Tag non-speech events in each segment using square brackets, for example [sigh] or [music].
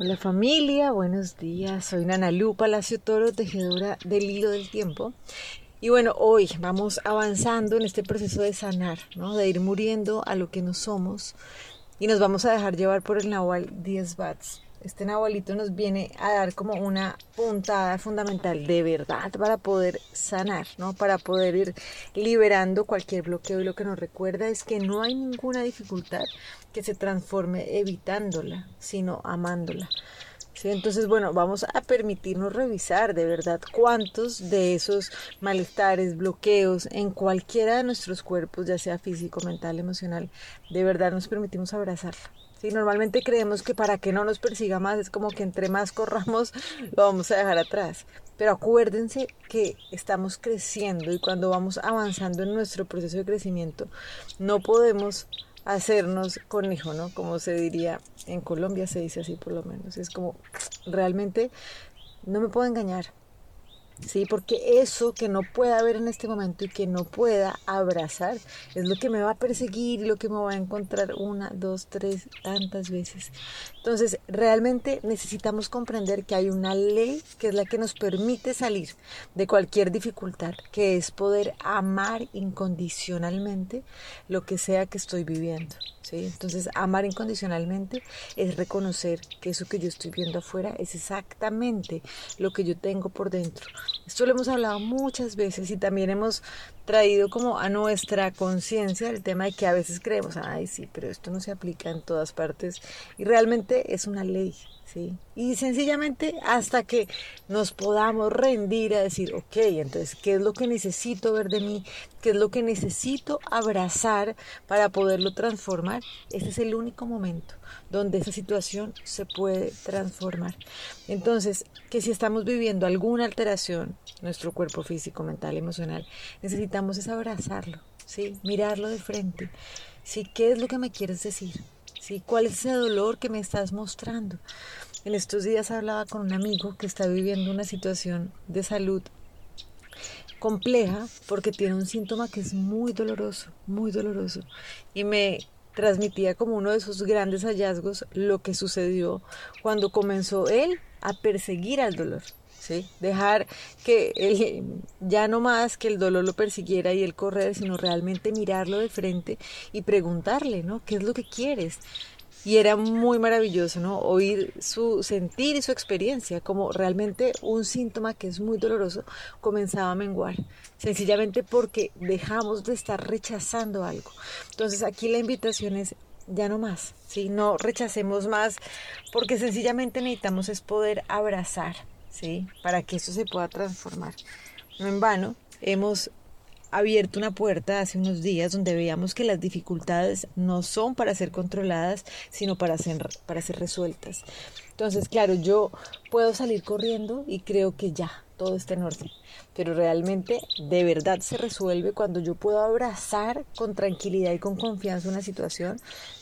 Hola familia, buenos días. Soy Nanalu Palacio Toro, tejedora del hilo del tiempo. Y bueno, hoy vamos avanzando en este proceso de sanar, ¿no? de ir muriendo a lo que no somos y nos vamos a dejar llevar por el Nahual 10 Bats. Este Nahualito nos viene a dar como una puntada fundamental de verdad para poder sanar, ¿no? Para poder ir liberando cualquier bloqueo y lo que nos recuerda es que no hay ninguna dificultad que se transforme evitándola, sino amándola. Entonces, bueno, vamos a permitirnos revisar de verdad cuántos de esos malestares, bloqueos en cualquiera de nuestros cuerpos, ya sea físico, mental, emocional, de verdad nos permitimos abrazarla. ¿Sí? Normalmente creemos que para que no nos persiga más es como que entre más corramos [laughs] lo vamos a dejar atrás. Pero acuérdense que estamos creciendo y cuando vamos avanzando en nuestro proceso de crecimiento no podemos hacernos conejo, ¿no? Como se diría en Colombia, se dice así por lo menos. Es como, realmente no me puedo engañar. Sí, porque eso que no pueda ver en este momento y que no pueda abrazar es lo que me va a perseguir y lo que me va a encontrar una, dos, tres, tantas veces. Entonces, realmente necesitamos comprender que hay una ley que es la que nos permite salir de cualquier dificultad, que es poder amar incondicionalmente lo que sea que estoy viviendo. ¿sí? Entonces, amar incondicionalmente es reconocer que eso que yo estoy viendo afuera es exactamente lo que yo tengo por dentro. Esto lo hemos hablado muchas veces y también hemos traído como a nuestra conciencia el tema de que a veces creemos, ay sí, pero esto no se aplica en todas partes y realmente es una ley, ¿sí? Y sencillamente hasta que nos podamos rendir a decir, ok, entonces, ¿qué es lo que necesito ver de mí? ¿Qué es lo que necesito abrazar para poderlo transformar? Ese es el único momento donde esa situación se puede transformar. Entonces, que si estamos viviendo alguna alteración, nuestro cuerpo físico, mental, emocional, necesitamos es abrazarlo, ¿sí? mirarlo de frente. ¿sí? ¿Qué es lo que me quieres decir? ¿Sí? ¿Cuál es ese dolor que me estás mostrando? En estos días hablaba con un amigo que está viviendo una situación de salud compleja porque tiene un síntoma que es muy doloroso, muy doloroso. Y me transmitía como uno de sus grandes hallazgos lo que sucedió cuando comenzó él a perseguir al dolor. Dejar que él, ya no más que el dolor lo persiguiera y él correr, sino realmente mirarlo de frente y preguntarle, ¿no? ¿Qué es lo que quieres? y era muy maravilloso, ¿no? Oír su sentir y su experiencia, como realmente un síntoma que es muy doloroso comenzaba a menguar, sencillamente porque dejamos de estar rechazando algo. Entonces aquí la invitación es ya no más, ¿sí? No rechacemos más porque sencillamente necesitamos es poder abrazar, ¿sí? Para que eso se pueda transformar. No en vano hemos abierto una puerta hace unos días donde veíamos que las dificultades no son para ser controladas, sino para ser, para ser resueltas. Entonces, claro, yo puedo salir corriendo y creo que ya, todo está en orden. Pero realmente, de verdad se resuelve cuando yo puedo abrazar con tranquilidad y con confianza una situación.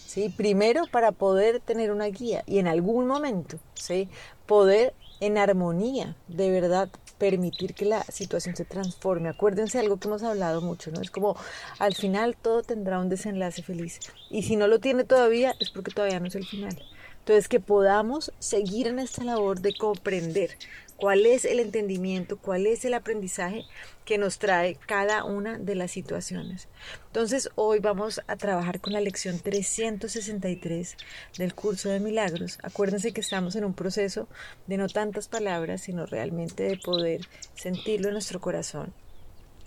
¿sí? Primero, para poder tener una guía y en algún momento, ¿sí? poder en armonía, de verdad, permitir que la situación se transforme. Acuérdense algo que hemos hablado mucho, ¿no? Es como al final todo tendrá un desenlace feliz. Y si no lo tiene todavía, es porque todavía no es el final. Entonces, que podamos seguir en esta labor de comprender cuál es el entendimiento, cuál es el aprendizaje que nos trae cada una de las situaciones. Entonces, hoy vamos a trabajar con la lección 363 del curso de milagros. Acuérdense que estamos en un proceso de no tantas palabras, sino realmente de poder sentirlo en nuestro corazón.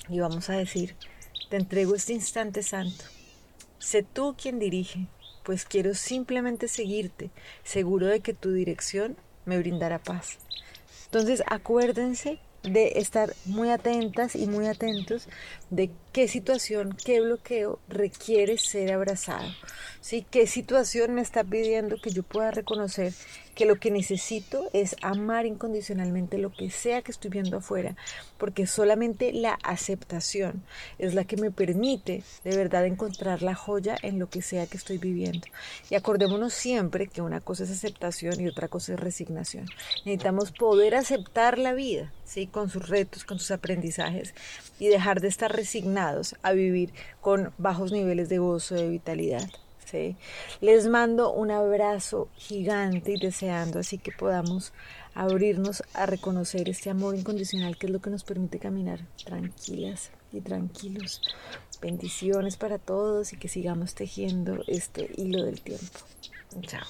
Y vamos a decir, te entrego este instante santo. Sé tú quien dirige, pues quiero simplemente seguirte, seguro de que tu dirección me brindará paz. Entonces acuérdense de estar muy atentas y muy atentos de qué situación, qué bloqueo requiere ser abrazado. ¿sí? ¿Qué situación me está pidiendo que yo pueda reconocer que lo que necesito es amar incondicionalmente lo que sea que estoy viendo afuera? Porque solamente la aceptación es la que me permite de verdad encontrar la joya en lo que sea que estoy viviendo. Y acordémonos siempre que una cosa es aceptación y otra cosa es resignación. Necesitamos poder aceptar la vida, ¿sí? con sus retos, con sus aprendizajes y dejar de estar resignados a vivir con bajos niveles de gozo, de vitalidad. Les mando un abrazo gigante y deseando así que podamos abrirnos a reconocer este amor incondicional que es lo que nos permite caminar tranquilas y tranquilos. Bendiciones para todos y que sigamos tejiendo este hilo del tiempo. Chao.